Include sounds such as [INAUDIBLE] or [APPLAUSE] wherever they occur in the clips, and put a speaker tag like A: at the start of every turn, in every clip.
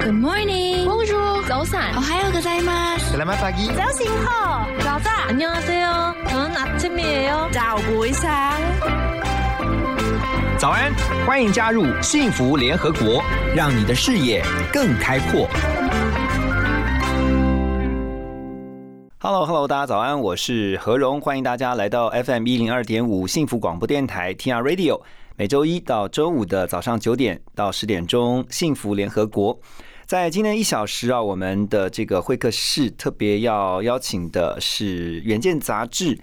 A: Good morning.
B: Bonjour.
A: 早安。
B: 오하요 고자이마스.
C: Selamat pagi.
B: 자신호. 자자.
A: 안녕하세요. 저는 아침이에요.
B: 자고 이상.
C: 早安，欢迎加入幸福联合国，让你的视野更开阔。 Hello，Hello，大家早安，我是何荣，欢迎大家来到 FM 一零二点五幸福广播电台 TR Radio，每周一到周五的早上九点到十点钟，幸福联合国。在今天一小时啊，我们的这个会客室特别要邀请的是《远见》杂志。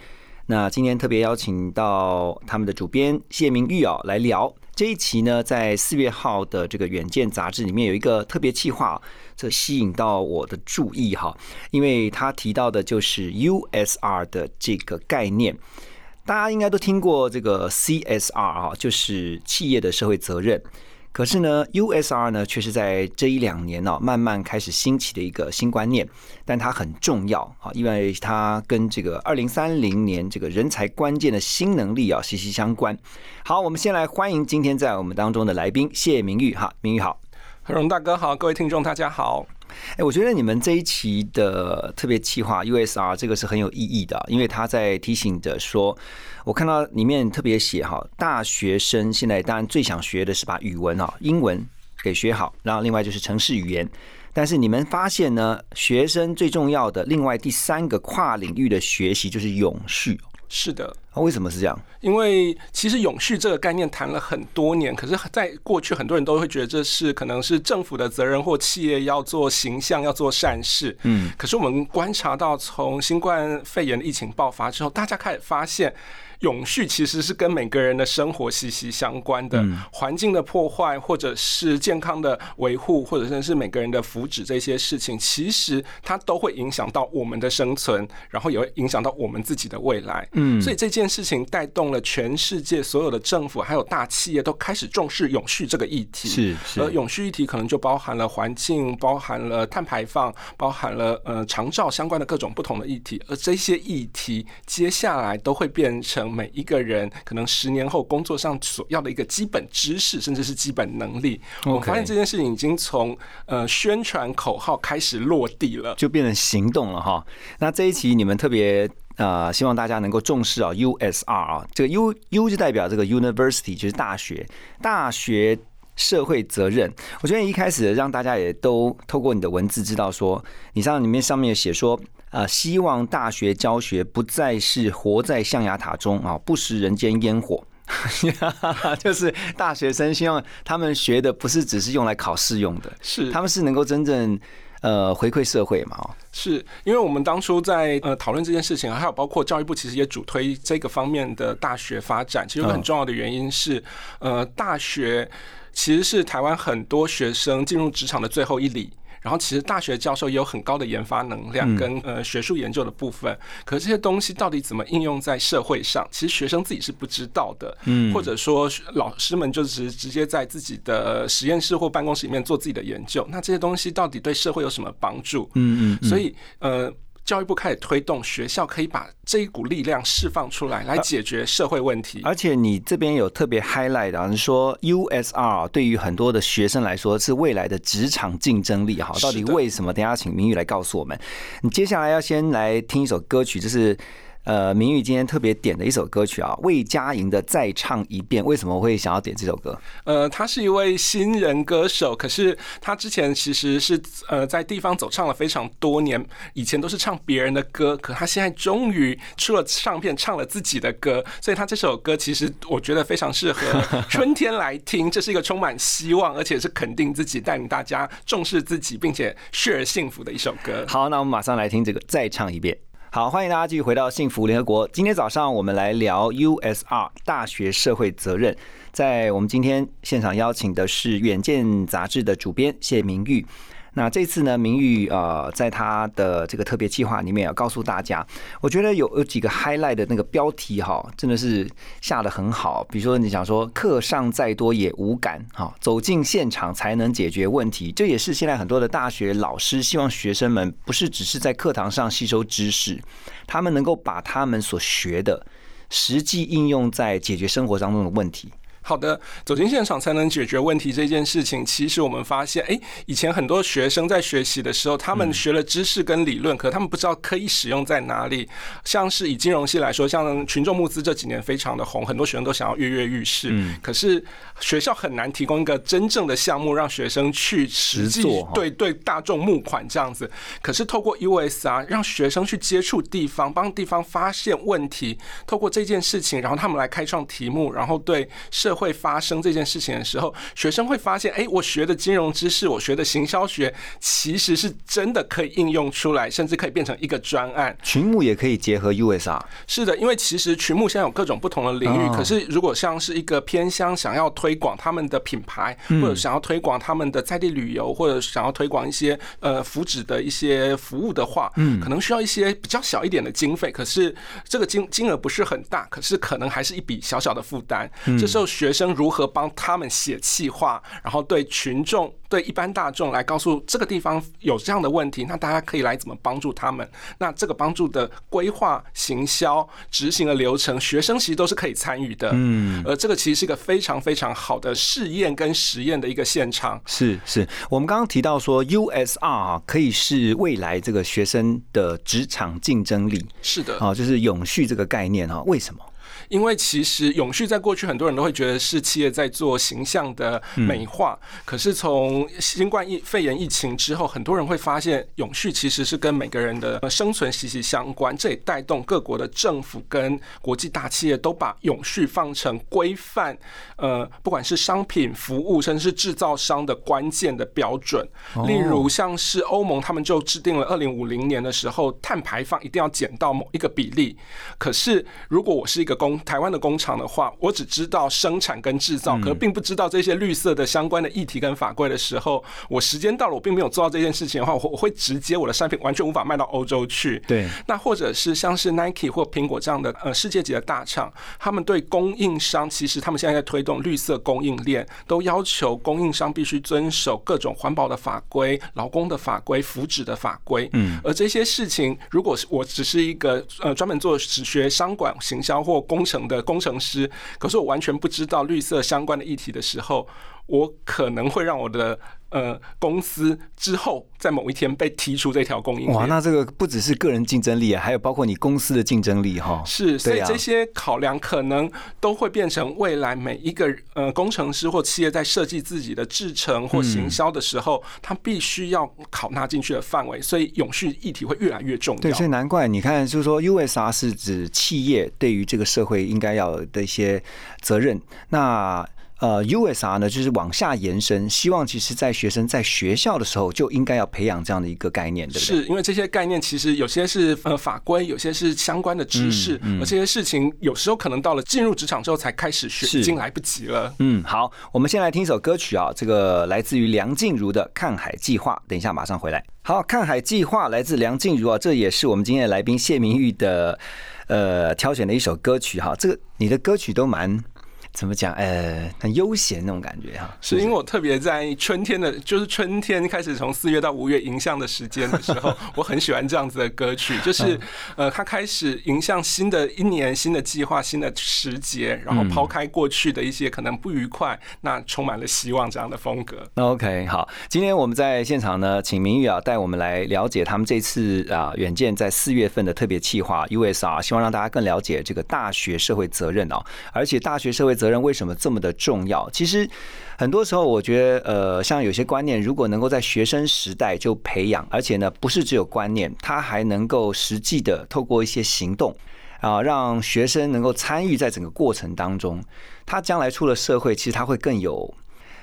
C: 那今天特别邀请到他们的主编谢明玉啊来聊这一期呢，在四月号的这个《远见》杂志里面有一个特别企划，这吸引到我的注意哈，因为他提到的就是 USR 的这个概念。大家应该都听过这个 CSR 啊，就是企业的社会责任。可是呢，USR 呢，却是在这一两年呢、慢慢开始兴起的一个新观念，但它很重要啊，因为它跟这个二零三零年这个人才关键的新能力啊息息相关。好，我们先来欢迎今天在我们当中的来宾谢明玉哈，明玉好。
D: 何荣大哥好，各位听众大家好。
C: 哎，我觉得你们这一期的特别企划 USR 这个是很有意义的，因为他在提醒着说，我看到里面特别写哈，大学生现在当然最想学的是把语文啊、英文给学好，然后另外就是城市语言。但是你们发现呢，学生最重要的另外第三个跨领域的学习就是永续。
D: 是的，
C: 啊为什么是这样？
D: 因为其实永续这个概念谈了很多年，可是，在过去很多人都会觉得这是可能是政府的责任或企业要做形象、要做善事。
C: 嗯，
D: 可是我们观察到，从新冠肺炎的疫情爆发之后，大家开始发现。永续其实是跟每个人的生活息息相关的，环境的破坏，或者是健康的维护，或者甚至是每个人的福祉这些事情，其实它都会影响到我们的生存，然后也会影响到我们自己的未来。
C: 嗯
D: 所以这件事情带动了全世界所有的政府还有大企业都开始重视永续这个议题。
C: 是是
D: 而永续议题可能就包含了环境，包含了碳排放，包含了呃长照相关的各种不同的议题，而这些议题接下来都会变成每一个人可能十年后工作上所要的一个基本知识，甚至是基本能力。我发现这件事情已经从呃宣传口号开始落地了。
C: 就变成行动了哈。那这一期你们特别呃，希望大家能够重视啊，USR 啊，这个 U U 就代表这个 University，就是大学，大学。社会责任，我觉得一开始让大家也都透过你的文字知道说，你像里面上面写说，呃，希望大学教学不再是活在象牙塔中啊，不食人间烟火。[LAUGHS] 就是大学生希望他们学的不是只是用来考试用的，
D: 是
C: 他们是能够真正呃回馈社会嘛？哦，
D: 是因为我们当初在呃讨论这件事情，还有包括教育部其实也主推这个方面的大学发展。其实有个很重要的原因是，呃，大学其实是台湾很多学生进入职场的最后一里。然后，其实大学教授也有很高的研发能量跟呃学术研究的部分，可是这些东西到底怎么应用在社会上，其实学生自己是不知道的，
C: 嗯。
D: 或者说老师们就是直接在自己的实验室或办公室里面做自己的研究，那这些东西到底对社会有什么帮助？
C: 嗯嗯，
D: 所以呃，教育部开始推动学校可以把这一股力量释放出来，来解决社会问题。
C: 而且你这边有特别 highlight 啊，你说 USR 对于很多的学生来说是未来的职场竞争力哈，到底为什么？等下请明宇来告诉我们。你接下来要先来听一首歌曲，就是呃明玉今天特别点的一首歌曲啊，魏佳莹的《再唱一遍》。为什么会想要点这首歌？
D: 呃，他是一位新人歌手，可是他之前其实是呃在地方走唱了非常多年，以前都是唱别人的歌，可他现在终于出了唱片，唱了自己的歌，所以他这首歌其实我觉得非常适合 [LAUGHS] 春天来听，这是一个充满希望，而且是肯定自己、带领大家重视自己，并且 share 幸福的一首歌。
C: 好，那我们马上来听这个，再唱一遍。好，欢迎大家继续回到幸福联合国。今天早上我们来聊 USR 大学社会责任。在我们今天现场邀请的是《远见》杂志的主编谢明玉。那这次呢，明玉呃，在他的这个特别计划里面要告诉大家，我觉得有有几个 highlight 的那个标题哈，真的是下的很好。比如说你想说课上再多也无感哈，走进现场才能解决问题，这也是现在很多的大学老师希望学生们不是只是在课堂上吸收知识，他们能够把他们所学的实际应用在解决生活当中的问题。
D: 好的，走进现场才能解决问题这件事情，其实我们发现，哎，以前很多学生在学习的时候，他们学了知识跟理论，可他们不知道可以使用在哪里。像是以金融系来说，像群众募资这几年非常的红，很多学生都想要跃跃欲试。嗯。可是学校很难提供一个真正的项目，让学生去实际对对大众募款这样子。可是透过 USR，让学生去接触地方，帮地方发现问题，透过这件事情，然后他们来开创题目，然后对社会发生这件事情的时候，学生会发现，哎，我学的金融知识，我学的行销学，其实是真的可以应用出来，甚至可以变成一个专案。
C: 群目也可以结合 USR。
D: 是的，因为其实群目现在有各种不同的领域，可是如果像是一个偏乡想要推广他们的品牌，或者想要推广他们的在地旅游，或者想要推广一些呃福祉的一些服务的话，嗯，可能需要一些比较小一点的经费，可是这个金金额不是很大，可是可能还是一笔小小的负担。这时候学学生如何帮他们写企划，然后对群众、对一般大众来告诉这个地方有这样的问题，那大家可以来怎么帮助他们？那这个帮助的规划、行销、执行的流程，学生其实都是可以参与的。嗯，而这个其实是一个非常非常好的试验跟实验的一个现场。
C: 是是，我们刚刚提到说 USR 啊，可以是未来这个学生的职场竞争力。
D: 是的，
C: 啊，就是永续这个概念哈，为什么？
D: 因为其实永续在过去很多人都会觉得是企业在做形象的美化，可是从新冠疫肺炎疫情之后，很多人会发现永续其实是跟每个人的生存息息相关。这也带动各国的政府跟国际大企业都把永续放成规范，呃，不管是商品、服务，甚至是制造商的关键的标准。例如像是欧盟，他们就制定了二零五零年的时候，碳排放一定要减到某一个比例。可是如果我是一个工台湾的工厂的话，我只知道生产跟制造，可并不知道这些绿色的相关的议题跟法规的时候，我时间到了，我并没有做到这件事情的话，我我会直接我的商品完全无法卖到欧洲去。
C: 对，
D: 那或者是像是 Nike 或苹果这样的呃世界级的大厂，他们对供应商，其实他们现在在推动绿色供应链，都要求供应商必须遵守各种环保的法规、劳工的法规、福祉的法规。嗯，而这些事情，如果是我只是一个呃专门做只学商管、行销或工程的工程师，可是我完全不知道绿色相关的议题的时候，我可能会让我的呃公司之后在某一天被踢出这条供应链。
C: 哇，那这个不只是个人竞争力啊，还有包括你公司的竞争力哈。
D: 是，所以这些考量可能都会变成未来每一个呃工程师或企业在设计自己的制程或行销的时候，他必须要考纳进去的范围。所以永续议题会越来越重要。
C: 对，所以难怪你看，就是说 USR 是指企业对于这个社会应该要的一些责任。那呃，USR 呢，就是往下延伸，希望其实，在学生在学校的时候就应该要培养这样的一个概念，对不
D: 对？是因为这些概念其实有些是呃法规，有些是相关的知识，而这些事情有时候可能到了进入职场之后才开始学，已经来不及了。
C: 嗯，好，我们先来听一首歌曲啊，这个来自于梁静茹的《看海计划》，等一下马上回来。好，《看海计划》来自梁静茹啊，这也是我们今天的来宾谢明玉的呃挑选的一首歌曲哈。这个你的歌曲都蛮。怎么讲？呃，很悠闲那种感觉哈。
D: 是因为我特别在春天的，就是春天开始从四月到五月迎向的时间的时候，[LAUGHS] 我很喜欢这样子的歌曲。就是呃，它开始迎向新的一年、新的计划、新的时节，然后抛开过去的一些可能不愉快，那充满了希望这样的风格。
C: OK，好，今天我们在现场呢，请明玉啊带我们来了解他们这次啊远见在四月份的特别企划 USR，希望让大家更了解这个大学社会责任哦，而且大学社会责任为什么这么的重要？其实很多时候，我觉得，呃，像有些观念，如果能够在学生时代就培养，而且呢，不是只有观念，他还能够实际的透过一些行动啊，让学生能够参与在整个过程当中，他将来出了社会，其实他会更有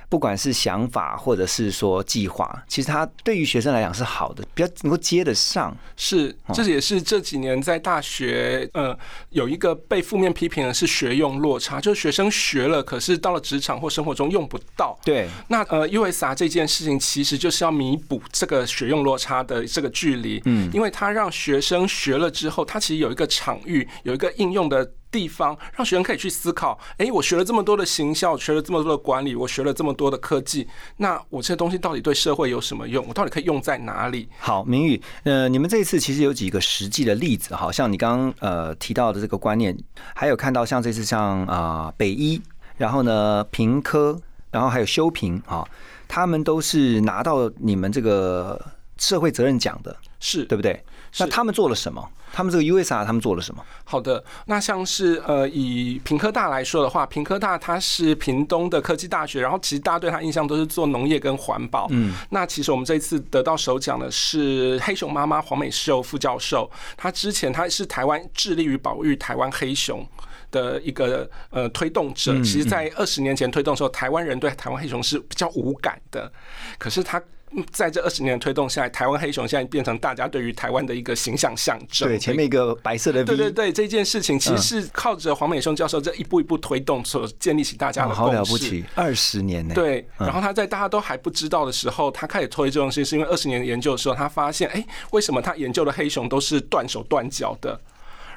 C: 不管是想法或者是说计划，其实它对于学生来讲是好的，比较能够接得上。
D: 是，这也是这几年在大学，呃，有一个被负面批评的是学用落差，就是学生学了，可是到了职场或生活中用不到。
C: 对，
D: 那呃，USR 这件事情其实就是要弥补这个学用落差的这个距离，嗯，因为他让学生学了之后，他其实有一个场域，有一个应用的。地方让学生可以去思考，哎，我学了这么多的行销，学了这么多的管理，我学了这么多的科技，那我这些东西到底对社会有什么用？我到底可以用在哪里？
C: 好，明宇，呃，你们这一次其实有几个实际的例子，好像你刚刚呃提到的这个观念，还有看到像这次像啊北医，然后呢平科，然后还有修平啊，他们都是拿到你们这个社会责任奖的，
D: 是
C: 对不对？那他们做了什么？他们这个 USR 他们做了什么？
D: 好的，那像是呃以平科大来说的话，平科大它是屏东的科技大学，然后其实大家对它印象都是做农业跟环保。嗯，那其实我们这一次得到首奖的是黑熊妈妈黄美秀副教授，她之前她是台湾致力于保育台湾黑熊的一个呃推动者。其实，在二十年前推动的时候，台湾人对台湾黑熊是比较无感的，可是他。在这二十年的推动下来，台湾黑熊现在变成大家对于台湾的一个形象象征。
C: 对，前面一个白色的 V。
D: 对对对，这件事情其实是靠着黄美松教授这一步一步推动所建立起大家的共识。
C: 好了不起，二十年呢。
D: 对，然后他在大家都还不知道的时候，他开始推这东西，是因为二十年研究的时候，他发现，哎，为什么他研究的黑熊都是断手断脚的？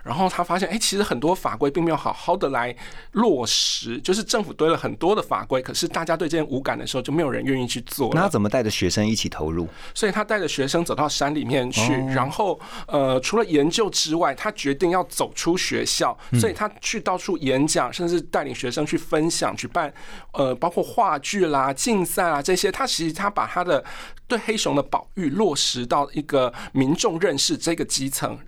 D: 然后他发现，哎，其实很多法规并没有好好的来落实，就是政府堆了很多的法规，可是大家对这件无感的时候，就没有人愿意去做。
C: 那他怎么带着学生一起投入？
D: 所以他带着学生走到山里面去，然后呃，除了研究之外，他决定要走出学校，所以他去到处演讲，甚至带领学生去分享、举办呃，包括话剧啦、竞赛啦这些。他其实他把他的对黑熊的保育落实到一个民众认识这个基层，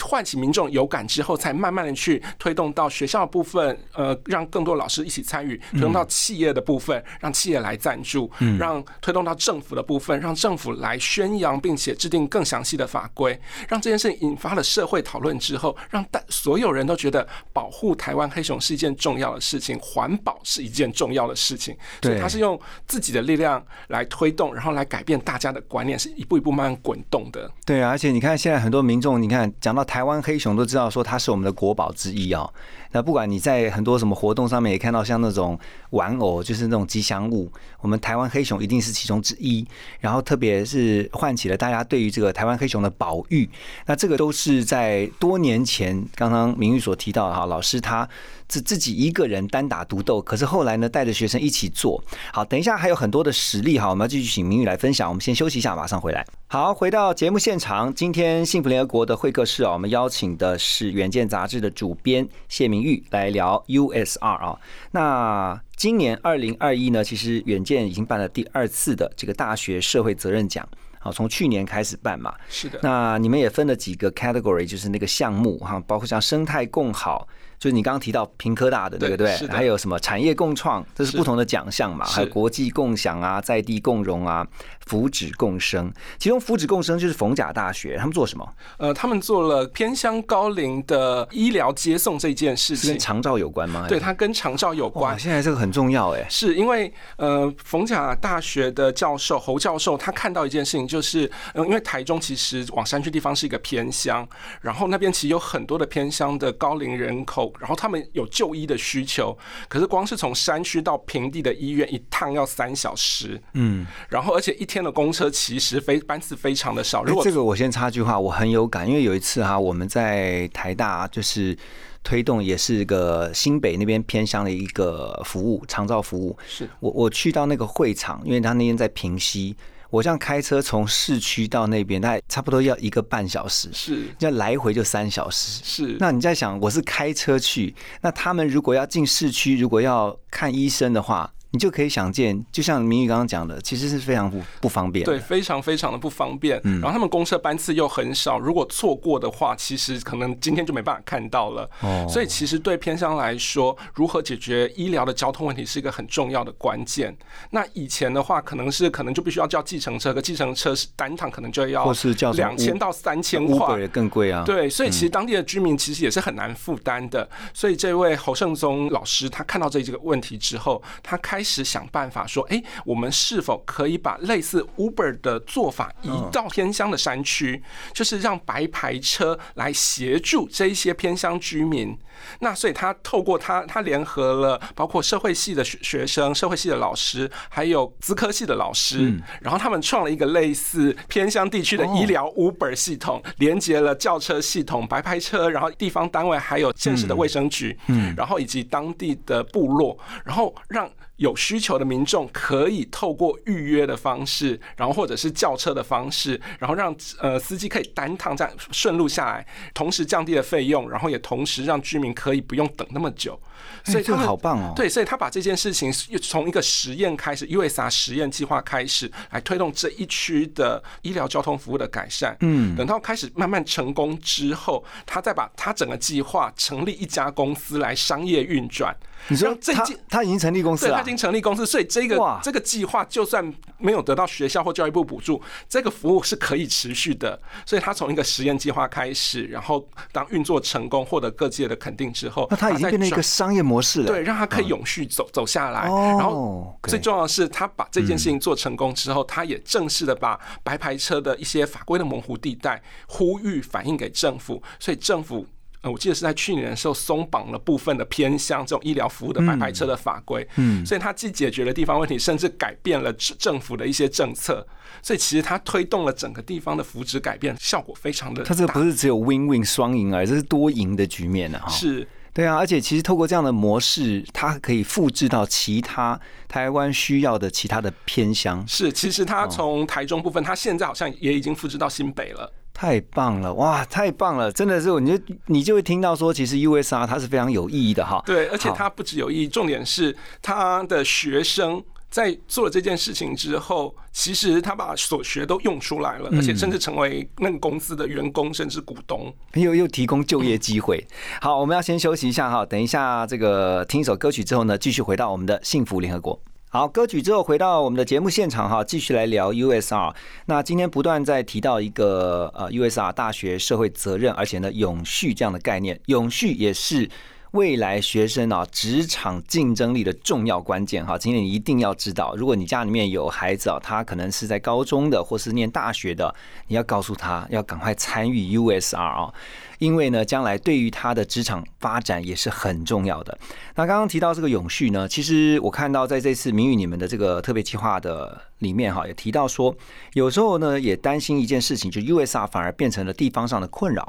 D: 唤起民众有感。之后才慢慢的去推动到学校部分，呃，让更多老师一起参与；推动到企业的部分，让企业来赞助；让推动到政府的部分，让政府来宣扬，并且制定更详细的法规。让这件事引发了社会讨论之后，让大所有人都觉得保护台湾黑熊是一件重要的事情，环保是一件重要的事情。所以他是用自己的力量来推动，然后来改变大家的观念，是一步一步慢慢滚动的。
C: 对啊，而且你看现在很多民众，你看讲到台湾黑熊都知道。说它是我们的国宝之一哦。那不管你在很多什么活动上面也看到像那种玩偶，就是那种吉祥物，我们台湾黑熊一定是其中之一。然后特别是唤起了大家对于这个台湾黑熊的保育。那这个都是在多年前，刚刚明玉所提到的哈，老师他自自己一个人单打独斗，可是后来呢带着学生一起做。好，等一下还有很多的实例哈，我们要继续请明玉来分享。我们先休息一下，马上回来。好，回到节目现场，今天幸福联合国的会客室啊，我们邀请的是《远见》杂志的主编谢明玉来聊 USR 啊。那今年二零二一呢，其实《远见》已经办了第二次的这个大学社会责任奖，好，从去年开始办嘛。
D: 是的。
C: 那你们也分了几个 category，就是那个项目哈，包括像生态共好。就是你刚刚提到平科大的那个对，还有什么产业共创，这是不同的奖项嘛？还有国际共享啊，在地共荣啊，福祉共生。其中福祉共生就是逢甲大学，他们做什么？
D: 呃，他们做了偏乡高龄的医疗接送这件事情，
C: 跟长照有关吗？
D: 对，它跟长照有关。
C: 现在这个很重要哎，
D: 是因为呃，逢甲大学的教授侯教授他看到一件事情，就是嗯，因为台中其实往山区地方是一个偏乡，然后那边其实有很多的偏乡的高龄人口。然后他们有就医的需求，可是光是从山区到平地的医院一趟要三小时，嗯，然后而且一天的公车其实非班次非常的少。如果
C: 这个我先插句话，我很有感，因为有一次哈，我们在台大就是推动也是个新北那边偏乡的一个服务长照服务，
D: 是
C: 我我去到那个会场，因为他那天在平溪。我这样开车从市区到那边，大概差不多要一个半小时，
D: 是，
C: 要来回就三小时，
D: 是。
C: 那你在想，我是开车去，那他们如果要进市区，如果要看医生的话。你就可以想见，就像明宇刚刚讲的，其实是非常不不方便。
D: 对，非常非常的不方便。然后他们公车班次又很少，如果错过的话，其实可能今天就没办法看到了。哦。所以其实对偏乡来说，如何解决医疗的交通问题是一个很重要的关键。那以前的话，可能是可能就必须要叫计程车，可计程车是单趟可能就要
C: 或是叫
D: 两千到三千块，
C: 也更贵啊。
D: 对，所以其实当地的居民其实也是很难负担的。所以这位侯胜宗老师他看到这几个问题之后，他开开始想办法说，哎，我们是否可以把类似 Uber 的做法移到偏乡的山区，就是让白牌车来协助这一些偏乡居民。那所以他透过他，他联合了包括社会系的学学生、社会系的老师，还有资科系的老师，然后他们创了一个类似偏乡地区的医疗 Uber 系统，连接了轿车系统、白牌车，然后地方单位还有县市的卫生局，嗯，然后以及当地的部落，然后让。有需求的民众可以透过预约的方式，然后或者是叫车的方式，然后让呃司机可以单趟这样顺路下来，同时降低了费用，然后也同时让居民可以不用等那么久。
C: 所以这个好棒哦！
D: 对，所以他把这件事情又从一个实验开始，USR 实验计划开始来推动这一区的医疗交通服务的改善。嗯，等到开始慢慢成功之后，他再把他整个计划成立一家公司来商业运转。
C: 你说他他已经成立公司了，
D: 经成立公司，所以这个这个计划就算没有得到学校或教育部补助，这个服务是可以持续的。所以他从一个实验计划开始，然后当运作成功，获得各界的肯定之后，
C: 那他已经变成一个商业模式了。
D: 对，让他可以永续走走下来。然后最重要的是，他把这件事情做成功之后，他也正式的把白牌车的一些法规的模糊地带呼吁反映给政府，所以政府。呃，我记得是在去年的时候松绑了部分的偏向这种医疗服务的白牌车的法规，嗯，所以它既解决了地方问题，甚至改变了政府的一些政策，所以其实它推动了整个地方的福祉改变，效果非常的。
C: 它这个不是只有 win win 双赢而，这是多赢的局面呢，哈。
D: 是，
C: 对啊，而且其实透过这样的模式，它可以复制到其他台湾需要的其他的偏乡。
D: 是，其实它从台中部分，它现在好像也已经复制到新北了。
C: 太棒了，哇，太棒了！真的是，你就你就会听到说，其实 USR 它是非常有意义的哈。
D: 对，而且它不只有意义，重点是他的学生在做了这件事情之后，其实他把所学都用出来了，而且甚至成为那个公司的员工，甚至股东，
C: 又又提供就业机会。好，我们要先休息一下哈，等一下这个听一首歌曲之后呢，继续回到我们的幸福联合国。好，歌曲之后回到我们的节目现场哈，继续来聊 USR。那今天不断在提到一个呃 USR 大学社会责任，而且呢永续这样的概念，永续也是。未来学生啊，职场竞争力的重要关键哈，今天你一定要知道。如果你家里面有孩子啊，他可能是在高中的，或是念大学的，你要告诉他要赶快参与 USR 啊，因为呢，将来对于他的职场发展也是很重要的。那刚刚提到这个永续呢，其实我看到在这次名誉你们的这个特别计划的里面哈，也提到说，有时候呢也担心一件事情，就 USR 反而变成了地方上的困扰。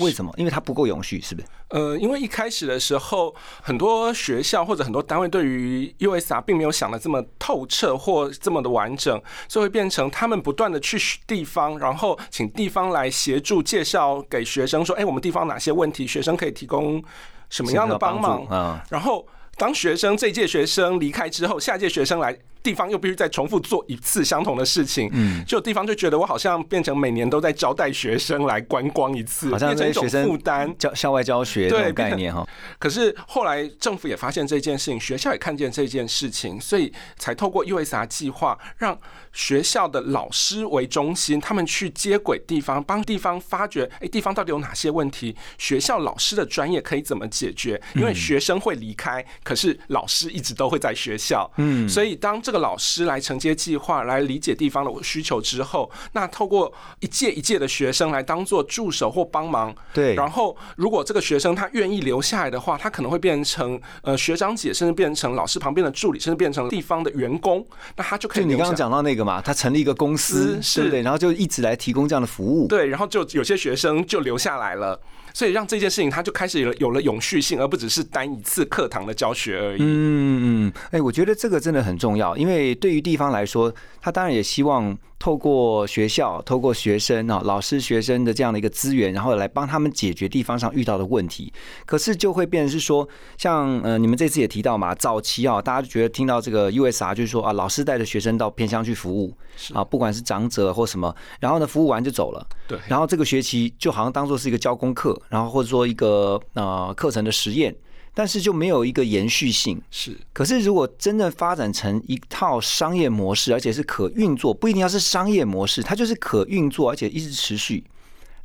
C: 为什么？因为它不够永续，是不是？
D: 呃，因为一开始的时候，很多学校或者很多单位对于 USR 并没有想的这么透彻或这么的完整，所以会变成他们不断的去地方，然后请地方来协助介绍给学生说：“哎，我们地方哪些问题，学生可以提供什么样的帮忙？”啊，然后当学生这届学生离开之后，下届学生来。地方又必须再重复做一次相同的事情，嗯，就地方就觉得我好像变成每年都在招待学生来观光一次，
C: 好像
D: 变成一种负担，
C: 教校外教学这种概念哈。
D: 可是后来政府也发现这件事情，学校也看见这件事情，所以才透过 USR 计划，让学校的老师为中心，他们去接轨地方，帮地方发掘，哎，地方到底有哪些问题？学校老师的专业可以怎么解决？因为学生会离开，可是老师一直都会在学校，嗯，所以当这这个老师来承接计划，来理解地方的需求之后，那透过一届一届的学生来当做助手或帮忙。
C: 对，
D: 然后如果这个学生他愿意留下来的话，他可能会变成呃学长姐，甚至变成老师旁边的助理，甚至变成地方的员工。那他就可以。
C: 就你刚刚讲到那个嘛，他成立一个公司，对不对？然后就一直来提供这样的服务。
D: 对，然后就有些学生就留下来了。所以让这件事情，它就开始有了有了永续性，而不只是单一次课堂的教学而已。
C: 嗯嗯，哎，我觉得这个真的很重要，因为对于地方来说，他当然也希望。透过学校，透过学生啊，老师、学生的这样的一个资源，然后来帮他们解决地方上遇到的问题。可是就会变成是说，像呃，你们这次也提到嘛，早期啊，大家就觉得听到这个 USR 就是说啊，老师带着学生到偏乡去服务啊，不管是长者或什么，然后呢，服务完就走了。
D: 对。
C: 然后这个学期就好像当做是一个教功课，然后或者说一个呃课程的实验。但是就没有一个延续性。
D: 是，
C: 可是如果真正发展成一套商业模式，而且是可运作，不一定要是商业模式，它就是可运作，而且一直持续，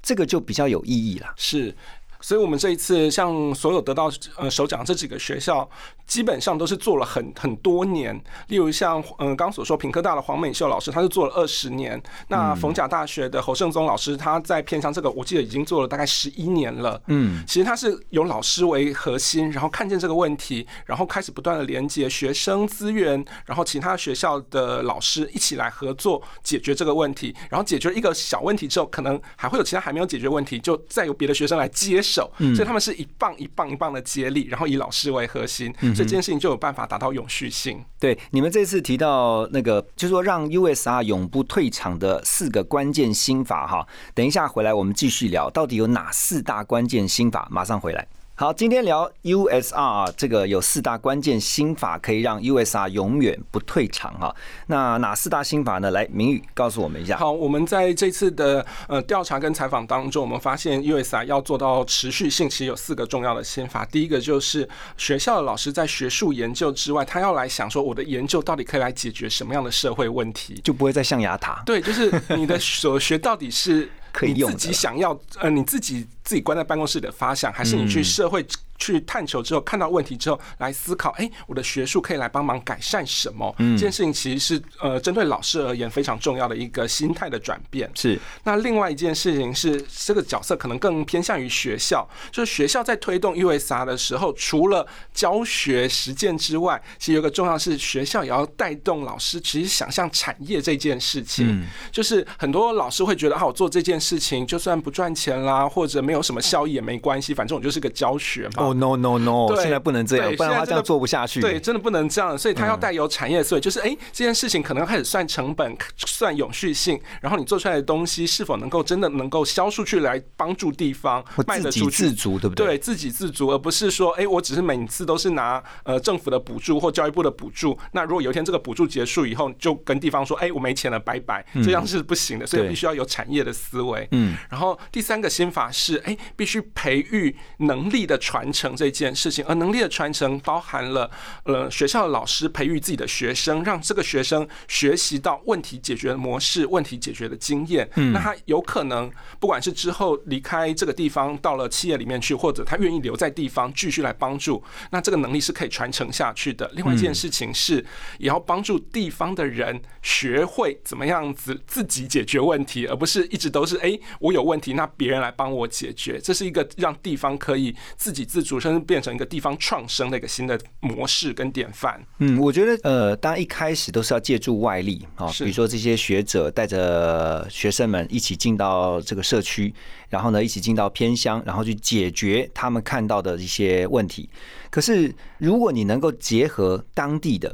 C: 这个就比较有意义了。
D: 是。所以，我们这一次像所有得到呃首奖这几个学校，基本上都是做了很很多年。例如像嗯刚所说，品科大的黄美秀老师，他是做了二十年；那逢甲大学的侯胜宗老师，他在偏向这个，我记得已经做了大概十一年了。嗯，其实他是由老师为核心，然后看见这个问题，然后开始不断的连接学生资源，然后其他学校的老师一起来合作解决这个问题。然后解决一个小问题之后，可能还会有其他还没有解决问题，就再由别的学生来接。手，所以他们是一棒一棒一棒的接力，然后以老师为核心，所以这件事情就有办法达到永续性。
C: 对，你们这次提到那个，就是说让 USR 永不退场的四个关键心法哈，等一下回来我们继续聊，到底有哪四大关键心法？马上回来。好，今天聊 USR 啊，这个有四大关键心法可以让 USR 永远不退场哈。那哪四大心法呢？来，明宇告诉我们一下。
D: 好，我们在这次的呃调查跟采访当中，我们发现 USR 要做到持续性，其实有四个重要的心法。第一个就是学校的老师在学术研究之外，他要来想说，我的研究到底可以来解决什么样的社会问题，
C: 就不会再象牙塔。
D: 对，就是你的所学到底是
C: 可以用
D: 自己想要呃你自己。自己关在办公室的发想，还是你去社会去探求之后，看到问题之后来思考，哎，我的学术可以来帮忙改善什么？嗯这件事情其实是呃，针对老师而言非常重要的一个心态的转变。
C: 是。
D: 那另外一件事情是，这个角色可能更偏向于学校，就是学校在推动 USR 的时候，除了教学实践之外，其实有个重要是学校也要带动老师，其实想象产业这件事情。就是很多老师会觉得，啊，我做这件事情就算不赚钱啦，或者没有。有什么效益也没关系，反正我就是个教学嘛。
C: 哦，no no no，现在不能这样，不然他这样做不下去。
D: 对，真的不能这样，所以他要带有产业，所以就是哎，这件事情可能开始算成本，算永续性，然后你做出来的东西是否能够真的能够销出去，来帮助地方卖得出
C: 自足，对不对？
D: 对，自给自足，而不是说哎，我只是每次都是拿呃政府的补助或教育部的补助，那如果有一天这个补助结束以后，就跟地方说哎，我没钱了，拜拜，这样是不行的，所以必须要有产业的思维。嗯，然后第三个心法是。哎，必须培育能力的传承这件事情，而能力的传承包含了，呃，学校的老师培育自己的学生，让这个学生学习到问题解决的模式、问题解决的经验。嗯，那他有可能不管是之后离开这个地方到了企业里面去，或者他愿意留在地方继续来帮助，那这个能力是可以传承下去的。另外一件事情是，也要帮助地方的人学会怎么样子自己解决问题，而不是一直都是哎，我有问题，那别人来帮我解。决，这是一个让地方可以自给自足，甚至变成一个地方创生的一个新的模式跟典范。
C: 嗯，我觉得呃，当然一开始都是要借助外力啊，比如说这些学者带着学生们一起进到这个社区，然后呢一起进到偏乡，然后去解决他们看到的一些问题。可是如果你能够结合当地的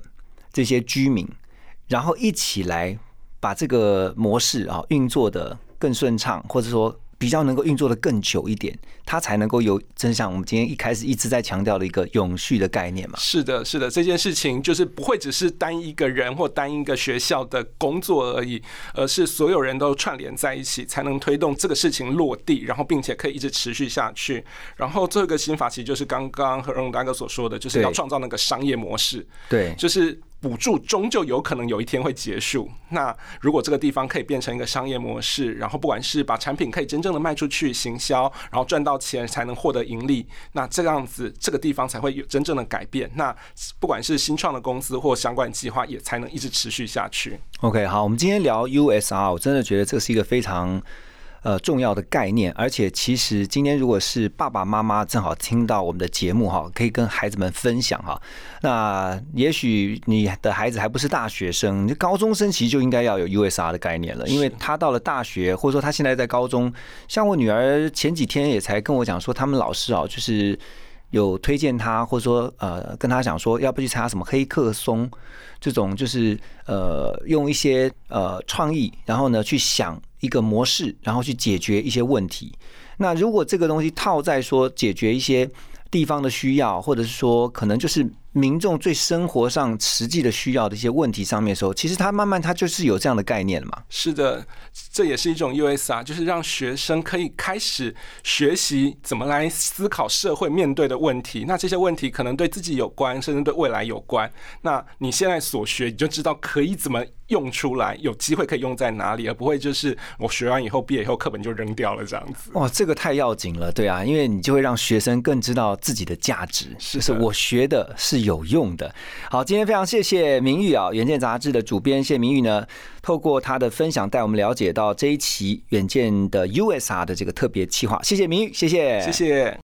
C: 这些居民，然后一起来把这个模式啊运作的更顺畅，或者说。比较能够运作的更久一点，它才能够有真像我们今天一开始一直在强调的一个永续的概念嘛。
D: 是的，是的，这件事情就是不会只是单一个人或单一个学校的工作而已，而是所有人都串联在一起，才能推动这个事情落地，然后并且可以一直持续下去。然后这个新法其实就是刚刚何荣大哥所说的，就是要创造那个商业模式。
C: 对，
D: 就是。补助终究有可能有一天会结束。那如果这个地方可以变成一个商业模式，然后不管是把产品可以真正的卖出去行销，然后赚到钱才能获得盈利，那这样子这个地方才会有真正的改变。那不管是新创的公司或相关计划，也才能一直持续下去。
C: OK，好，我们今天聊 USR，我真的觉得这是一个非常。呃，重要的概念，而且其实今天如果是爸爸妈妈正好听到我们的节目哈，可以跟孩子们分享哈。那也许你的孩子还不是大学生，你高中生其实就应该要有 USR 的概念了，因为他到了大学，或者说他现在在高中，像我女儿前几天也才跟我讲说，他们老师啊，就是有推荐他，或者说呃，跟他讲说，要不去参加什么黑客松这种，就是呃，用一些呃创意，然后呢去想。一个模式，然后去解决一些问题。那如果这个东西套在说解决一些地方的需要，或者是说可能就是民众最生活上实际的需要的一些问题上面的时候，其实它慢慢它就是有这样的概念了嘛。
D: 是的，这也是一种 USR，就是让学生可以开始学习怎么来思考社会面对的问题。那这些问题可能对自己有关，甚至对未来有关。那你现在所学，你就知道可以怎么。用出来，有机会可以用在哪里，而不会就是我学完以后毕业以后课本就扔掉了这样子。
C: 哇，这个太要紧了，对啊，因为你就会让学生更知道自己的价值，就是我学的是有用的。好，今天非常谢谢明玉啊，《远见》杂志的主编谢明玉呢，透过他的分享带我们了解到这一期《远见》的 USR 的这个特别企划。谢谢明玉，谢谢，
D: 谢谢。